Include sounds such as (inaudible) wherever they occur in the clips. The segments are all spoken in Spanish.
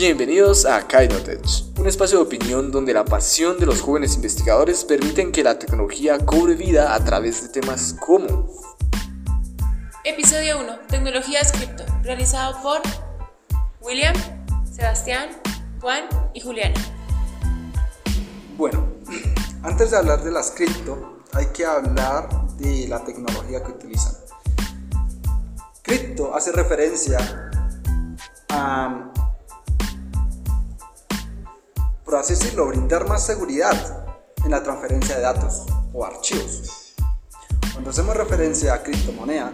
Bienvenidos a Kainotech, un espacio de opinión donde la pasión de los jóvenes investigadores permiten que la tecnología cobre vida a través de temas como Episodio 1. Tecnologías cripto, realizado por William, Sebastián, Juan y Juliana. Bueno, antes de hablar de las cripto, hay que hablar de la tecnología que utilizan. Cripto hace referencia a, por así decirlo, brindar más seguridad en la transferencia de datos o archivos. Cuando hacemos referencia a criptomoneda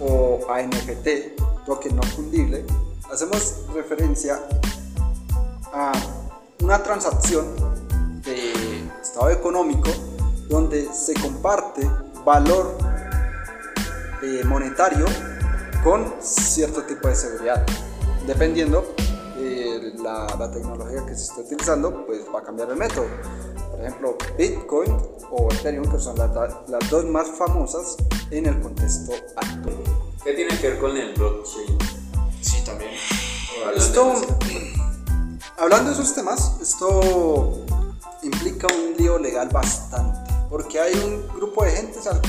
o a NFT, token no fundible, hacemos referencia a una transacción de estado económico donde se comparte valor eh, monetario con cierto tipo de seguridad. Dependiendo de la, la, tecnología que se esté utilizando, pues va a cambiar el método. Por ejemplo, Bitcoin o Ethereum, que son las, las dos más famosas en el contexto actual. ¿Qué tiene que ver con el blockchain? Sí, también. Esto, hablando de esos temas, esto implica un lío legal bastante, porque hay un grupo de gente a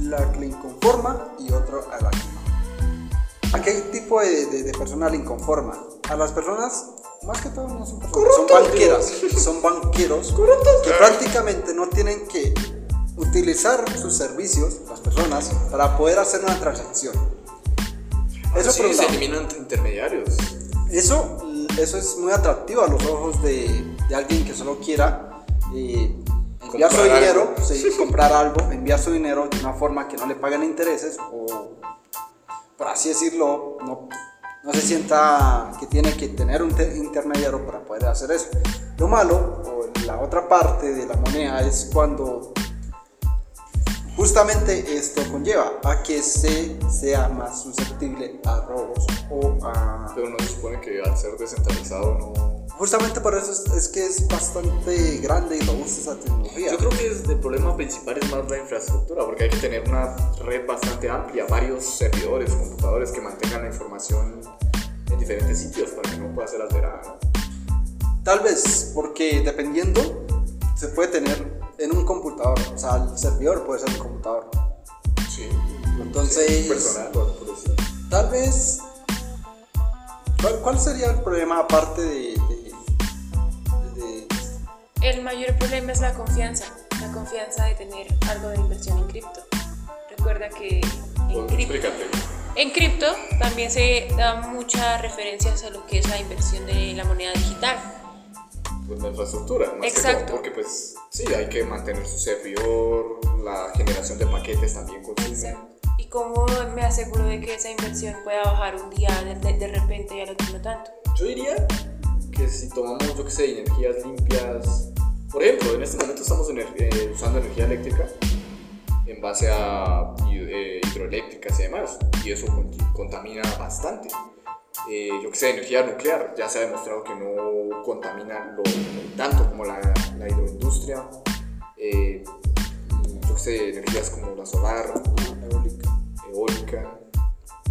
la que le inconforma y otro a la que no. ¿A qué tipo de, de, de persona le inconforma? A las personas, más que todo, no son personas, son banqueras, son banqueros que prácticamente no tienen que utilizar sus servicios, las personas, para poder hacer una transacción. Eso sí, se eliminan intermediarios. Eso, eso es muy atractivo a los ojos de, de alguien que solo quiera eh, enviar su dinero, sí, (laughs) comprar algo, enviar su dinero de una forma que no le paguen intereses o, por así decirlo, no, no se sienta que tiene que tener un intermediario para poder hacer eso. Lo malo, o la otra parte de la moneda, es cuando justamente esto conlleva a que se sea más susceptible a robos o a... Pero no se supone que al ser descentralizado no... Justamente por eso es, es que es bastante grande y robusta esa tecnología. Yo creo que es, el problema principal es más la infraestructura, porque hay que tener una red bastante amplia, varios servidores, computadores que mantengan la información en diferentes sitios para que no pueda ser alterada. Tal vez, porque dependiendo, se puede tener en un computador, o sea, el servidor puede ser un computador. Sí. Entonces, sí, personal, tal vez, ¿cuál, ¿cuál, sería el problema aparte de, El mayor problema es la confianza, la confianza de tener algo de inversión en cripto. Recuerda que en cripto, en cripto también se da muchas referencias a lo que es la inversión de la moneda digital pues la infraestructura, más Exacto. Que todo, porque pues sí, hay que mantener su servidor, la generación de paquetes también consume. Exacto. ¿Y cómo me aseguro de que esa inversión pueda bajar un día de, de, repente ya no tengo tanto? Yo diría que si tomamos, yo que sé, energías limpias, por ejemplo, en este momento estamos eh, usando energía eléctrica en base a eh, hidroeléctricas y demás, y eso contamina bastante. Eh, yo que sé, energía nuclear, ya se ha demostrado que no contamina tanto como la, la hidroindustria. Eh, yo que sé, energías como la solar, eólica,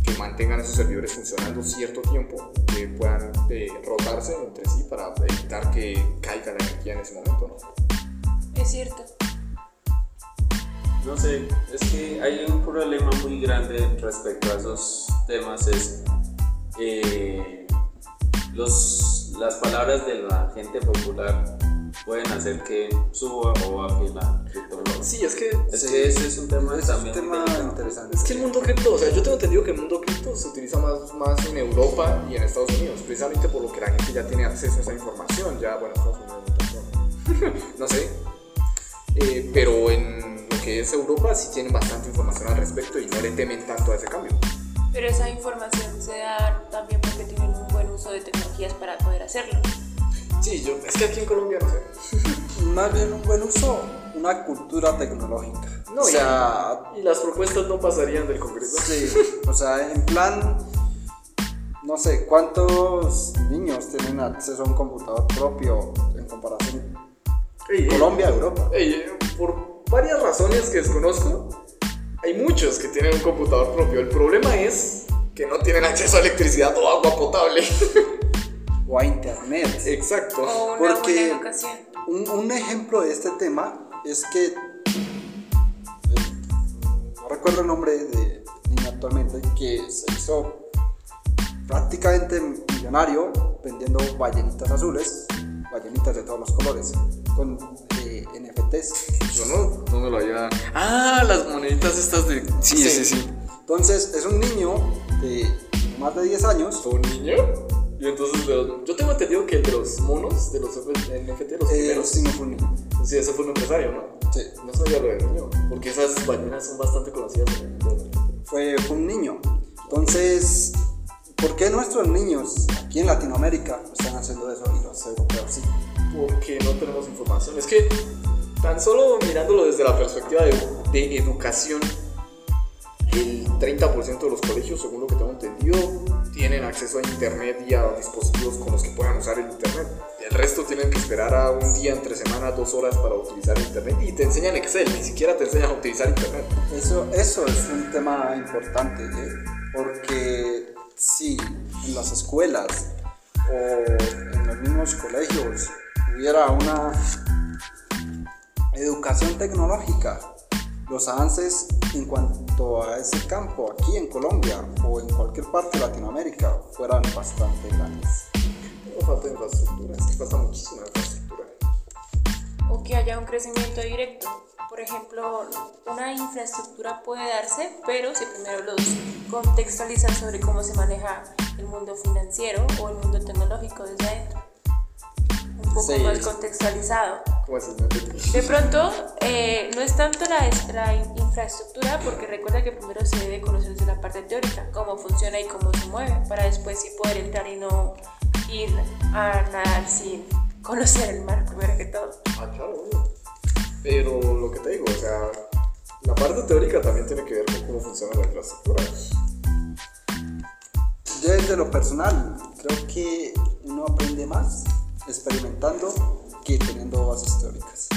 que mantengan esos servidores funcionando cierto tiempo, que puedan eh, rotarse entre sí para evitar que caiga la energía en ese momento. ¿no? Es cierto. No sé, es que hay un problema muy grande respecto a esos temas, es eh, los, las palabras de la gente popular pueden hacer que suba o baje la criptomoneda. Sí, es que, es sí, que ese es un tema es también un tema interesante. Es que el mundo cripto, o sea, yo tengo entendido que el mundo cripto se utiliza más, más en Europa y en Estados Unidos, precisamente por lo que la gente ya tiene acceso a esa información. Ya, bueno, Estados Unidos no (laughs) sé. Eh, pero en lo que es Europa sí tienen bastante información al respecto y no le temen tanto a ese cambio. Pero esa información se da también porque tienen un buen uso de tecnologías para poder hacerlo. Sí, yo, es que aquí en Colombia no sé. (laughs) Más bien un buen uso, una cultura tecnológica. No, o sea, y, y las propuestas no pasarían del Congreso. Sí, o sea, en plan, no sé, ¿cuántos niños tienen acceso a un computador propio en comparación Ey, Colombia, Europa? ey, ey, por varias razones que desconozco, hay muchos que tienen un computador propio. El problema es que no tienen acceso a electricidad o agua potable. (laughs) o a internet. Exacto. O una Porque buena educación. un, un ejemplo de este tema es que eh, no recuerdo el nombre de niño actualmente que se hizo prácticamente millonario vendiendo ballenitas azules, ballenitas de todos los colores, con eh, NFTs. Yo no, no me lo había. Ah, las moneditas estas de. Sí, sí, sí. Entonces es un niño de más de 10 años. ¿Un niño? Y entonces, los- yo tengo entendido que el de los monos, de los NFT, los Eh, primeros. sí, no fue un. Sí, ese fue un empresario, ¿no? Sí, No sabía lo del niño. Porque esas ballenas son bastante conocidas en fue, fue un niño. Entonces, ¿por qué nuestros niños aquí en Latinoamérica están haciendo eso y los europeos sí? Porque no tenemos información. Es que tan solo mirándolo desde la perspectiva de, de educación, el 30% de los colegios, según lo que tengo entendido, tienen acceso a internet y a dispositivos con los que puedan usar el internet. El resto tienen que esperar a un día entre semana, dos horas para utilizar internet y te enseñan Excel, ni siquiera te enseñan a utilizar internet. Eso, eso es un tema importante, ¿eh? porque si en las escuelas o en los mismos colegios hubiera una educación tecnológica, los avances en cuanto a ese campo aquí en Colombia o en cualquier parte de Latinoamérica fueran bastante grandes. No falta infraestructura, es que falta muchísima infraestructura. o que haya un crecimiento directo. Por ejemplo, una infraestructura puede darse, pero si primero los contextualizan sobre cómo se maneja el mundo financiero o el mundo tecnológico desde adentro. Un poco Sí. más contextualizado. ¿Cómo así? De pronto, eh, no es tanto la, la in- infraestructura, porque recuerda que primero se debe conocer desde la parte teórica, cómo funciona y cómo se mueve, para después sí poder entrar y no ir a nadar sin conocer el mar primero que todo. Ah, claro. Pero lo que te digo, o sea, la parte teórica también tiene que ver con cómo funciona la infraestructura. Yo desde lo personal creo que uno aprende más experimentando que teniendo bases teóricas.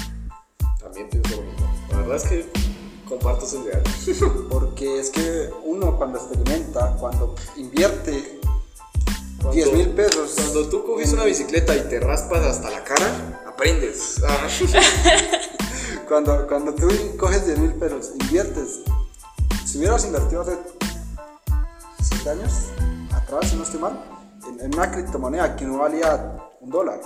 También pienso lo mismo. La verdad es que comparto ese ideal. (laughs) Porque es que uno cuando experimenta, cuando invierte Cuando- 10 mil pesos. Cuando tú coges en- una bicicleta y te raspas hasta la cara, aprendes. Ah. (laughs) Cuando, cuando tú coges 10 mil pesos, inviertes. Si hubieras invertido hace 7 años atrás, si no estoy mal, en, en una criptomoneda que no valía un dólar.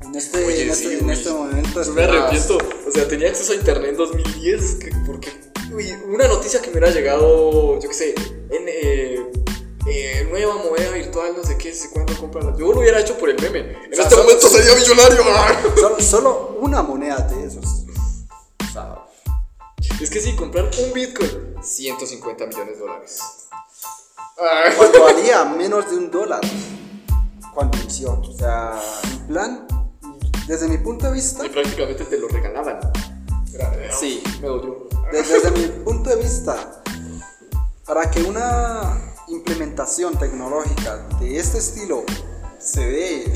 En este, Oye, en sí, este, en este momento Yo me arrepiento. O sea, tenía acceso a internet en 2010. que- porque, uy, una noticia que me hubiera llegado, yo qué sé, en eh, eh, nueva moneda virtual, no sé qué, sé cuándo comprarla. Yo lo hubiera hecho por el meme. En sea, este solo- momento sería millonario. (laughs) Solo, solo una moneda de esos. O sea, Es que sí, comprar un Bitcoin, 150 millones de dólares. Cuando valía menos de un dólar cuando inició. O sea, en plan, desde mi punto de vista, Y prácticamente te lo regalaban. Sí. Me dolió. de- desde mi punto de vista, para que una implementación tecnológica de este estilo se dé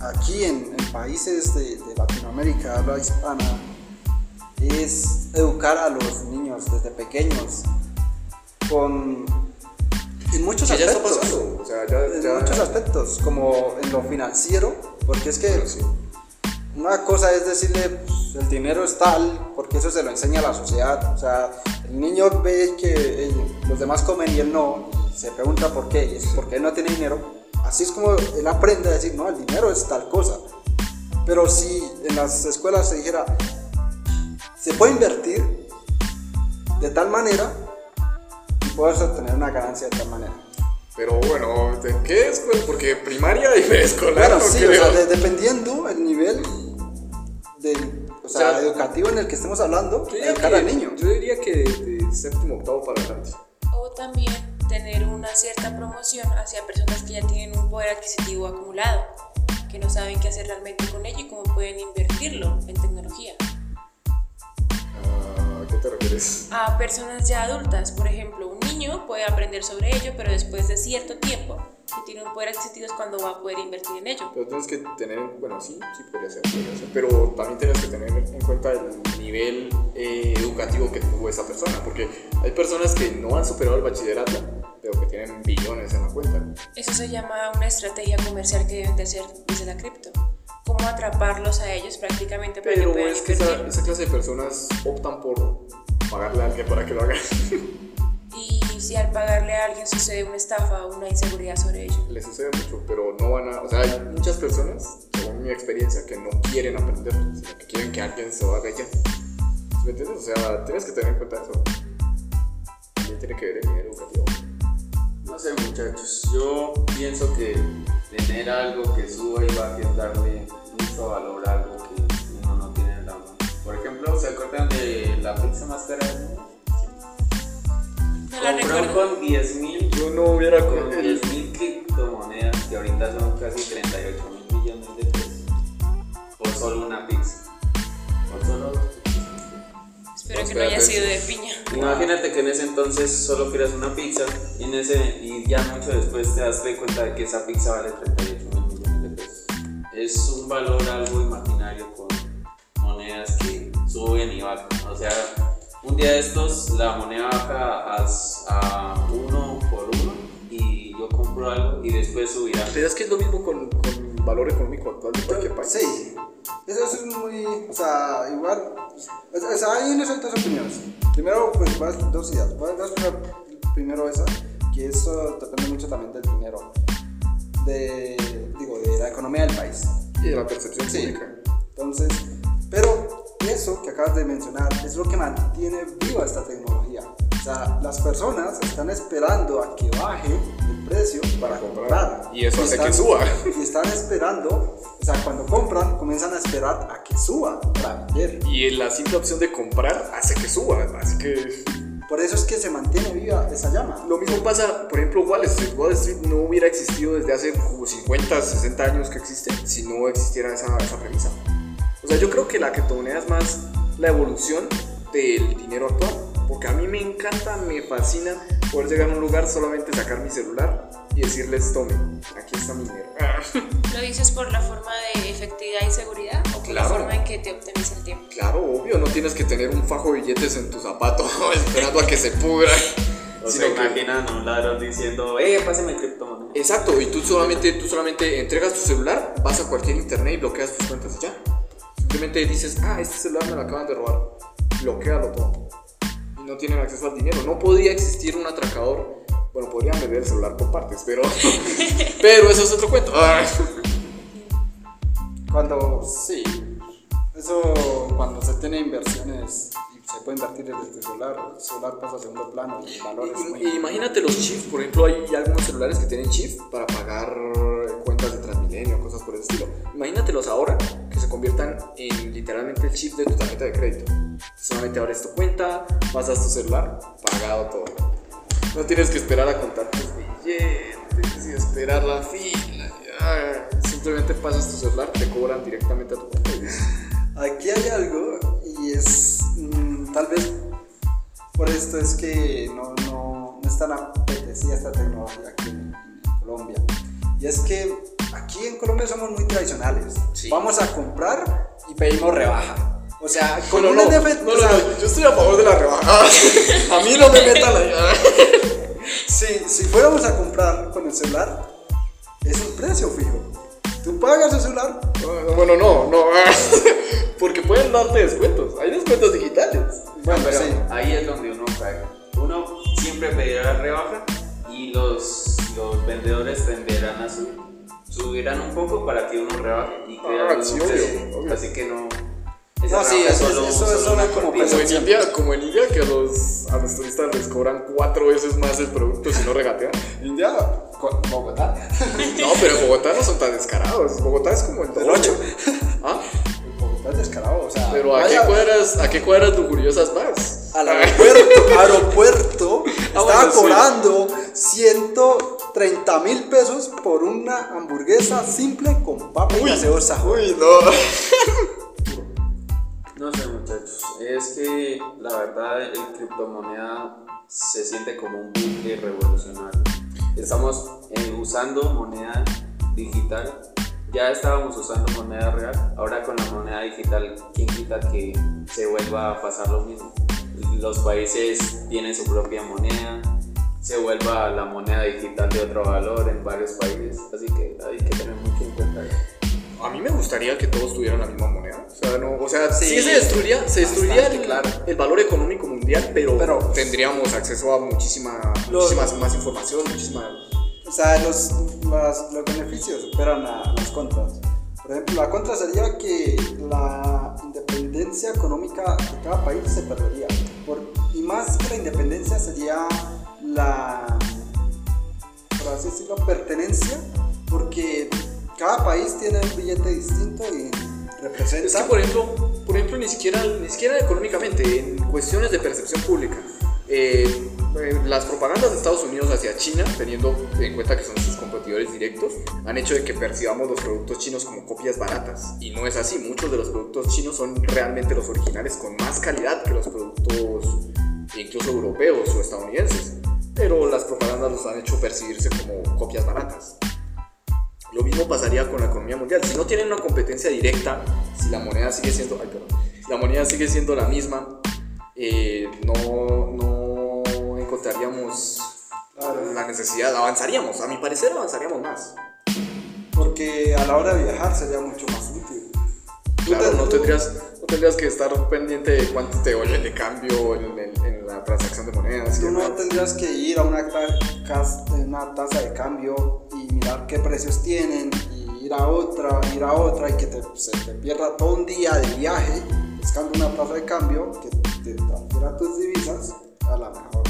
aquí en, en países de, de Latinoamérica, habla hispana, es educar a los niños desde pequeños con en muchos Que ya está aspectos. pasando. O sea, ya. en ya muchos aspectos, como en lo financiero, porque es que sí. una cosa es decirle pues, el dinero es tal, porque eso se lo enseña a la sociedad. O sea, el niño ve que eh, los demás comen y él no, se pregunta por qué, y es porque él no tiene dinero. Así es como él aprende a decir, no, el dinero es tal cosa. Pero si en las escuelas se dijera, se puede invertir de tal manera puedes obtener una ganancia de tal manera. Pero bueno, ¿de qué escuela? Porque primaria y (laughs) preescolar. Claro, sí, o sea, de- dependiendo el nivel del, o sea, O sea, educativo en el que estemos hablando, que- niño. Yo diría que de séptimo octavo para adelante. O también tener una cierta promoción hacia personas que ya tienen un poder adquisitivo acumulado, que no saben qué hacer realmente con ello y cómo pueden invertirlo en tecnología. Ah, ¿A qué te refieres? A personas ya adultas, por ejemplo, un niño puede aprender sobre ello, pero después de cierto tiempo que tiene un poder adquisitivo es cuando va a poder invertir en ello. Pero tienes que tener, bueno, sí, sí podría ser, podría ser pero también tienes que tener en cuenta el nivel eh, educativo que tuvo esa persona, porque hay personas que no han superado el bachillerato, pero que tienen billones en la cuenta. Eso se llama una estrategia comercial que deben de hacer desde la cripto. Cómo atraparlos a ellos prácticamente para pero que puedan es que esa, esa clase de personas optan por pagarle a alguien para que lo haga. y si al pagarle a alguien sucede una estafa o una inseguridad sobre ello. Le sucede mucho, pero no van a. O sea, hay muchas personas, según mi experiencia, que no quieren aprender, sino que quieren que alguien se lo haga ya. ¿Me entiendes? O sea, tienes que tener en cuenta eso. También tiene que ver el nivel educativo. No sé, muchachos. Yo pienso que tener algo que suba y va a darle mucho valor a algo que uno no tiene en la mano. Por ejemplo, ¿se acuerdan de la pizza más cara del mundo? Compró con 10 mil. Yo no hubiera con 10 mil criptomonedas que ahorita son casi 38 mil millones de pesos. Por solo una pizza. Por solo Espero que no haya sido de piña. Imagínate que en ese entonces solo quieras una pizza y, en ese, y ya mucho después te das cuenta de que esa pizza vale 38 mil millones de pesos. Es un valor algo imaginario con monedas que suben y bajan. O sea, un día de estos la moneda baja a, uno por uno y yo compro algo y después subirá. Pero es que es lo mismo con, con valor económico actual de cualquier país. Sí, eso, es muy, o sea, igual, o sea, hay unas dos opiniones. Primero, pues vas dos ideas. Vas primero esa, que eso depende mucho también del dinero, de, digo, de la economía del país. Y de la percepción sí. pública. Entonces, pero eso que acabas de mencionar es lo que mantiene viva esta tecnología. O sea, las personas están esperando a que baje el precio para comprar. Y eso hace que suba. (laughs) Y están esperando, o sea, cuando compran, comienzan a esperar a que suba para vender. Y la simple opción de comprar hace que suba. Así que. Por eso es que se mantiene viva esa llama. Lo mismo pasa, por ejemplo, Wall Street. Wall Street no hubiera existido desde hace 50, 60 años que existe si no existiera esa, esa premisa. O sea, yo creo que la criptomoneda es más la evolución del dinero actual. Porque a mí me encanta, me fascina poder llegar a un lugar, solamente sacar mi celular y decirles, tomen, aquí está mi dinero. (laughs) ¿Lo dices por la forma de efectividad y seguridad o por la forma en que te obtenés el tiempo? Claro, obvio, no tienes que tener un fajo de billetes en tu zapato (laughs) esperando a que se pudra. (laughs) O se imaginan un ladrón diciendo, eh, pásame el criptomoneda. Exacto, y tú solamente, tú solamente entregas tu celular, vas a cualquier internet y bloqueas tus cuentas y ya. Simplemente dices, ah, este celular me lo acaban de robar. Bloquealo todo. No tienen acceso al dinero. No podría existir un atracador. Bueno, podrían vender el celular por partes, pero. (laughs) pero eso es otro cuento. Ah. Cuando. Sí. Eso cuando se tiene inversiones y se puede invertir en el celular, el celular pasa a segundo plano, y valores. Y, imagínate los chips, por ejemplo, hay algunos celulares que tienen chips para pagar Transmilenio, cosas por el estilo. Imagínatelos ahora que se conviertan en literalmente el chip de tu tarjeta de crédito. Solamente abres tu cuenta, pasas tu celular, pagado todo. No tienes que esperar a contar tus billetes y esperar la fila. Simplemente pasas tu celular, te cobran directamente a tu cuenta. Aquí hay algo y es mm, tal vez por esto es que no, no, no es tan apetecida esta tecnología aquí en Colombia. Y es que aquí en Colombia somos muy tradicionales. Vamos a comprar y pedimos rebaja. O sea, con no, no, no, yo estoy a favor de la rebaja. (laughs) a mí no me metan la. si, si fuéramos a comprar con el celular, es un precio fijo. ¿Tú pagas el celular? Bueno, no, no. (laughs) Porque pueden darte descuentos. Hay descuentos digitales. Bueno, pero ahí es donde uno paga. Uno siempre pedirá la rebaja y los, los vendedores tenderán a subir. Subirán un poco para que uno rebaje y crea ah, sí, obvio, Así que no. no, sí, eso, eso, eso, como, como, en India, como en India, que a los, a los turistas les cobran cuatro veces más el producto si no regatean. India, Bogotá. (laughs) No, pero Bogotá no son tan descarados. Bogotá es como el 8. ¿Ah? Bogotá es descarado, o sea. Pero ¿a, qué cuadras, ¿a qué cuadras lujuriosas vas? Al aeropuerto, aeropuerto ah, estaba cobrando 130 mil pesos por una hamburguesa simple con papa y gaseosa. Uy, no. (laughs) No sé, muchachos. Es que la verdad, el criptomoneda se siente como un buque revolucionario. estamos eh, usando moneda digital. Ya estábamos usando moneda real, ahora con la moneda digital, ¿quién quita que se vuelva a pasar lo mismo? Los países tienen su propia moneda, se vuelva la moneda digital de otro valor en varios países, así que hay que tener mucho en cuenta A mí me gustaría que todos tuvieran la misma moneda. O sea, no, o sea sí, se destruiría, se destruiría el, claro. el, valor económico mundial, pero, pero tendríamos acceso a muchísima, muchísima más información, muchísima o sea, los, los beneficios superan a las contras. Por ejemplo, la contra sería que la independencia económica de cada país se perdería. Por, y más que la independencia sería la, por así decirlo, pertenencia, porque cada país tiene un billete distinto y representa... Es que, por ejemplo, por ejemplo ni, siquiera, ni siquiera económicamente, en cuestiones de percepción pública. Eh, eh, las propagandas de Estados Unidos hacia China, teniendo en cuenta que son sus competidores directos, han hecho de que percibamos los productos chinos como copias baratas. Y no es así, muchos de los productos chinos son realmente los originales con más calidad que los productos incluso europeos o estadounidenses. Pero las propagandas los han hecho percibirse como copias baratas. Lo mismo pasaría con la economía mundial. Si no tienen una competencia directa, si la moneda sigue siendo, ay, perdón, la moneda sigue siendo la misma, eh, no, no encontraríamos la necesidad, avanzaríamos, a mi parecer avanzaríamos más. Porque a la hora de viajar sería mucho más Claro, no tendrías, no tendrías que estar pendiente de cuánto te oye de cambio en, en, la transacción de monedas. Tú no tendrías que ir a una, una tasa de cambio y mirar qué precios tienen y ir a otra, ir a otra y que te, se te pierda todo un día de viaje buscando una tasa de cambio que te transfiera tus divisas a la mejor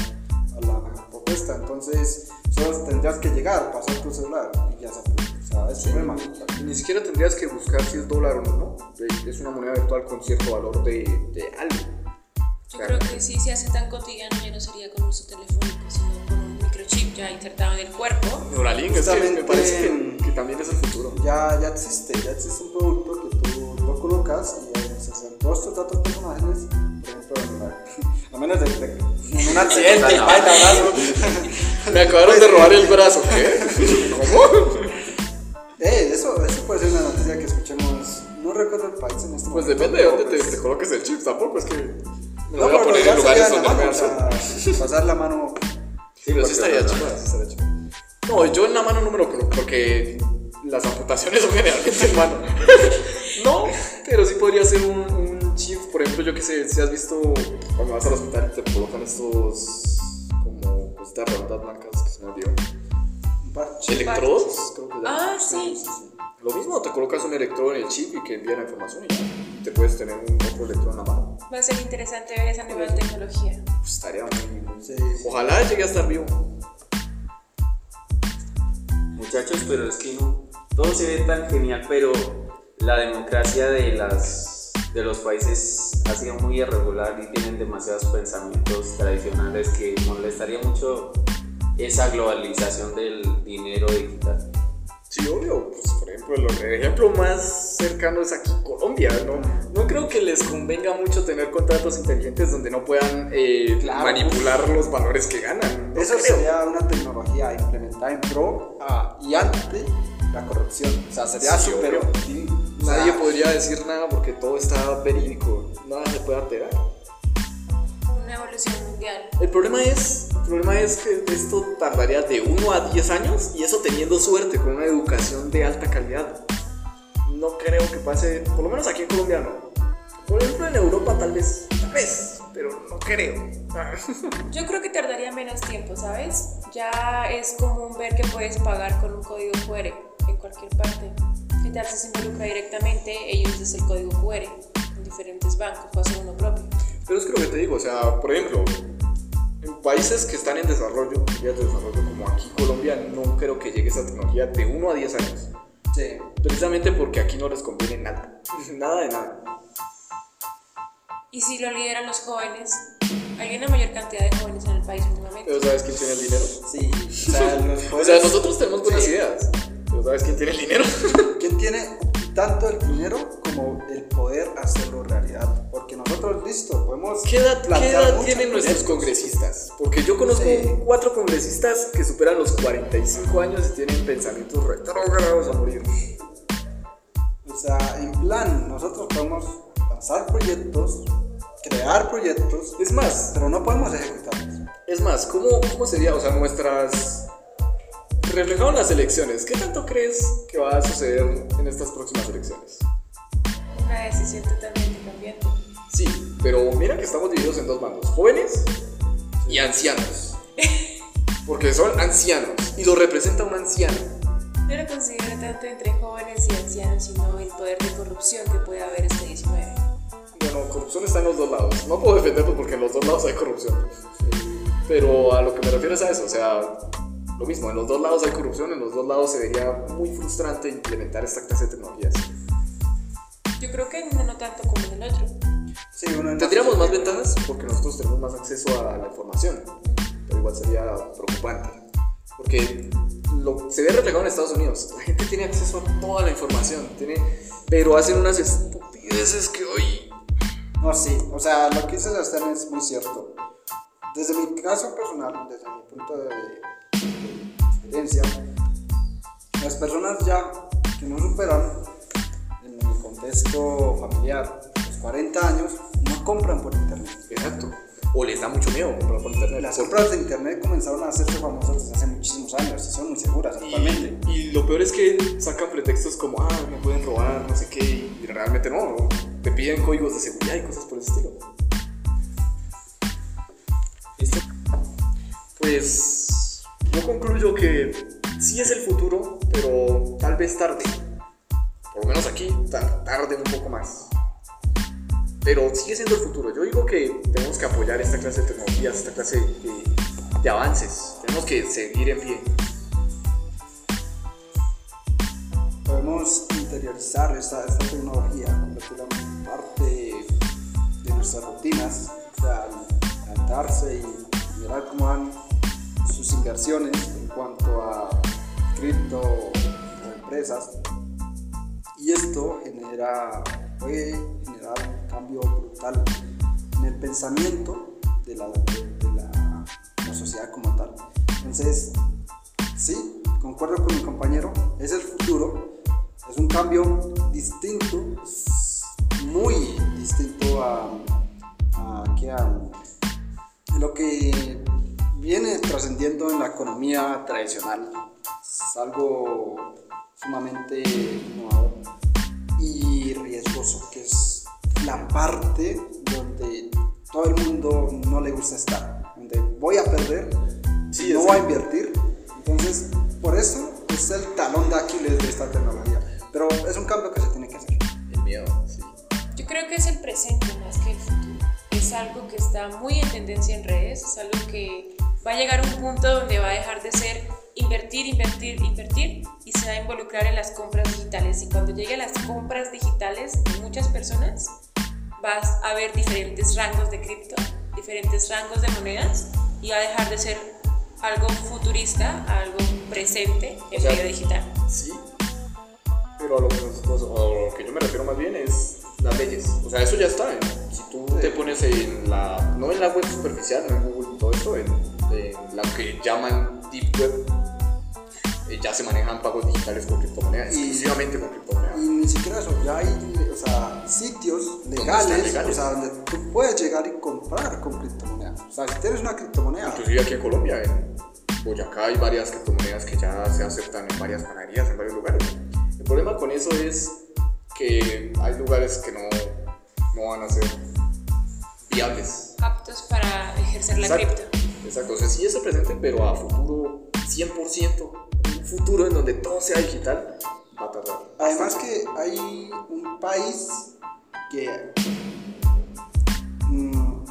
la propuesta. Entonces, solo tendrías que llegar, pasar tu celular y ya se O sea, es problema. Ni siquiera tendrías que buscar si es dólar o no. Es una moneda virtual con cierto valor de, de algo. Yo creo que si se hace tan cotidiano ya no sería con uso telefónico, sino con un microchip ya insertado en el cuerpo. Neuralink, es que me parece que, también es el futuro. Ya, ya existe, ya existe un producto que tú lo colocas y se hacen todos tus datos personales, por ejemplo, (laughs) a menos de, de un accidente, ay, te abrazo. Me acabaron de robar el brazo, ¿qué? (laughs) ¿Cómo? Eh, eso, eso puede ser una noticia que escuchemos. No recuerdo el país en este pues momento. Pues depende de dónde te, te, coloques el chip, tampoco es que. Me lo voy a poner en lugares donde me pasar la mano. Sí, pero sí estaría chido, sí. No, yo en la mano no me lo coloco porque las amputaciones son generalmente en mano. (laughs) no, pero sí podría ser un, un chip, por ejemplo, yo que sé, si has visto cuando vas al hospital te colocan estos como cositas redondas blancas que se me olvidó. ¿Electrodos? Creo que ah, sí. sí, sí. Lo mismo, te colocas un electrodo en el chip y que envía la información y ya te puedes tener un otro electrodo en la mano. Va a ser interesante ver esa nueva tecnología. Pues estaría muy... muy Ojalá llegue a estar vivo. Muchachos, pero es que no, todo se ve tan genial, pero la democracia de, las, de los países ha sido muy irregular y tienen demasiados pensamientos tradicionales que molestaría mucho esa globalización del dinero digital. Sí, obvio. Pues, por ejemplo, el ejemplo más cercano es aquí Colombia, ¿no? No creo que les convenga mucho tener contratos inteligentes donde no puedan eh, manipular los valores que ganan. Eso sería una tecnología implementada en pro ah, y ante la corrupción. O sea, sería súper Nadie podría decir nada porque todo está verídico. Nada se puede alterar. Una evolución mundial. El problema es, problema es que esto tardaría de 1 a 10 años y eso teniendo suerte con una educación de alta calidad. No creo que pase, por lo menos aquí en Colombia no. Por ejemplo en Europa tal vez, tal vez, pero no creo. (laughs) Yo creo que tardaría menos tiempo, ¿sabes? Ya es común ver que puedes pagar con un código QR en cualquier parte. ¿Qué tal si se involucra directamente ellos desde el código QR en diferentes bancos o hacer uno propio? Pero es que lo que te digo, o sea, por ejemplo, en países que están en desarrollo, de desarrollo como aquí Colombia, no creo que llegue esa tecnología de 1 a 10 años. Sí. Precisamente porque aquí no les conviene nada. (laughs) nada de nada. ¿Y si lo lideran los jóvenes? Hay una mayor cantidad de jóvenes en el país últimamente. ¿Pero sabes quién tiene el dinero? Sí. O sea, los (laughs) o sea nosotros tenemos buenas ideas. ¿Pero sabes quién tiene el dinero? ¿Quién tiene tanto el dinero como el poder hacerlo realidad. Porque nosotros, listo, podemos. ¿Qué edad, ¿qué edad tienen nuestros congresistas? Porque yo conozco cuatro congresistas que superan los 45 años y tienen pensamientos retrógrados a morir. O sea, en plan, nosotros podemos lanzar proyectos, crear proyectos. Es más, pero no podemos ejecutarlos. Es más, ¿cómo, cómo sería? O sea, nuestras reflejado en las elecciones, ¿qué tanto crees que va a suceder en estas próximas elecciones? Una decisión totalmente cambiante. Sí, pero mira que estamos divididos en dos bandos, jóvenes y ancianos. (laughs) Porque son ancianos y lo representa un anciano. No lo considero tanto entre jóvenes y ancianos, sino el poder de corrupción que puede haber este 19. Bueno, corrupción está en los dos lados. No puedo defenderlo porque en los dos lados hay corrupción. Pero a lo que me refiero es a eso, o sea, lo mismo, en los dos lados hay corrupción, en los dos lados se vería muy frustrante implementar esta clase de tecnologías. Yo creo que en uno no tanto como en el otro. Sí, uno Tendríamos más ventajas porque nosotros tenemos más acceso a la información, pero igual sería preocupante. Porque lo, se ve reflejado en Estados Unidos. La gente tiene acceso a toda la información, tiene, pero hacen unas estupideces que hoy... No, sí, o sea, lo que dice Sebastián es muy cierto. Desde mi caso personal, desde mi punto de las personas ya que no superan en el contexto familiar los 40 años no compran por internet. Exacto. O les da mucho miedo comprar por internet. Las compras de internet comenzaron a hacerse famosas desde hace muchísimos años y son muy seguras actualmente. Y, lo peor es que sacan pretextos como, ah, me pueden robar, no sé qué, y realmente no, no. Te piden códigos de seguridad y cosas por el estilo. Pues yo concluyo que sí es el futuro, pero tal vez tarde. Por lo menos aquí, tarde un poco más. Pero sigue siendo el futuro. Yo digo que tenemos que apoyar esta clase de tecnologías, esta clase de, avances. Tenemos que seguir en pie. Podemos interiorizar esta, tecnología, convertirla en parte de nuestras rutinas, o sea, levantarse y mirar cómo han sus inversiones en cuanto a cripto o empresas. Y esto genera, puede generar un cambio brutal en el pensamiento de la, la sociedad como tal. Entonces, sí, concuerdo con mi compañero, es el futuro, es un cambio distinto, tradicional. Es algo sumamente innovador y riesgoso, que es la parte donde todo el mundo no le gusta estar, donde voy a perder, sí, no voy a invertir. Entonces, por eso es el talón de Aquiles de esta tecnología. Pero es un cambio que se tiene que hacer. El miedo, sí. Yo creo que es el presente más que el futuro. Es algo que está muy en tendencia en redes, es algo que va a llegar un punto donde va a dejar de ser invertir, invertir, invertir y se va a involucrar en las compras digitales. Y cuando llegue a las compras digitales de muchas personas, vas a ver diferentes rangos de cripto, diferentes rangos de monedas y va a dejar de ser algo futurista a algo presente en medio digital. Sí, pero a lo, que yo me refiero más bien es las leyes. O sea, eso ya está. Si tú te pones en la, no en la web superficial, no en Google, todo eso, en de la que llaman Deep Web, eh, ya se manejan pagos digitales con criptomonedas, exclusivamente con criptomonedas. Y ni siquiera eso, ya hay o sea, sitios legales, O sea, donde tú puedes llegar y comprar con criptomonedas. O sea, si tienes una criptomoneda. Inclusive aquí en Colombia, en Boyacá hay varias criptomonedas que ya se aceptan en varias panaderías, en varios lugares. El problema con eso es que hay lugares que no, no van a ser viables. Aptos para ejercer la cripto. Exacto, o sea, sí es el presente, pero a futuro 100%, un futuro en donde todo sea digital, va a tardar. Además que hay un país que, mm,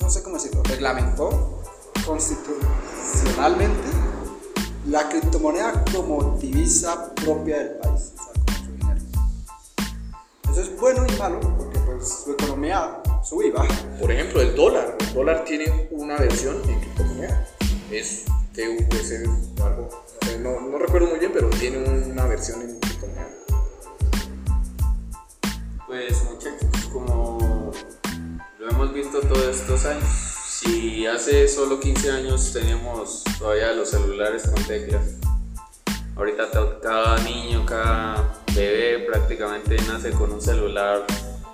no sé cómo decirlo, reglamentó constitucionalmente la criptomoneda como divisa propia del país, o sea, como su dinero. Eso es bueno y malo porque pues su economía sube y baja. Por ejemplo, el dólar. El dólar tiene una versión en criptomoneda. Es TVC algo. No, no, recuerdo muy bien, pero tiene una versión en criptomoneda. Pues muchachos, como lo hemos visto todos estos años, si hace solo 15 años teníamos todavía los celulares con teclas, ahorita cada niño, cada bebé prácticamente nace con un celular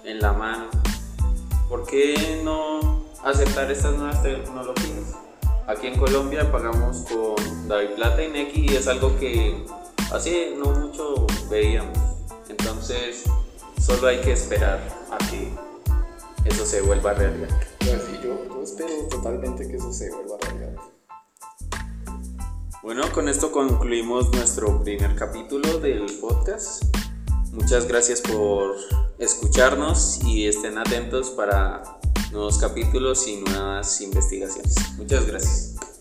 en la mano. ¿Por qué no aceptar estas nuevas tecnologías? Aquí en Colombia pagamos con David Plata y Neki y es algo que así no mucho veíamos. Entonces, solo hay que esperar a que eso se vuelva realidad. Pues yo, yo espero totalmente que eso se vuelva realidad. Bueno, con esto concluimos nuestro primer capítulo del podcast. Muchas gracias por escucharnos y estén atentos para nuevos capítulos y nuevas investigaciones. Muchas gracias.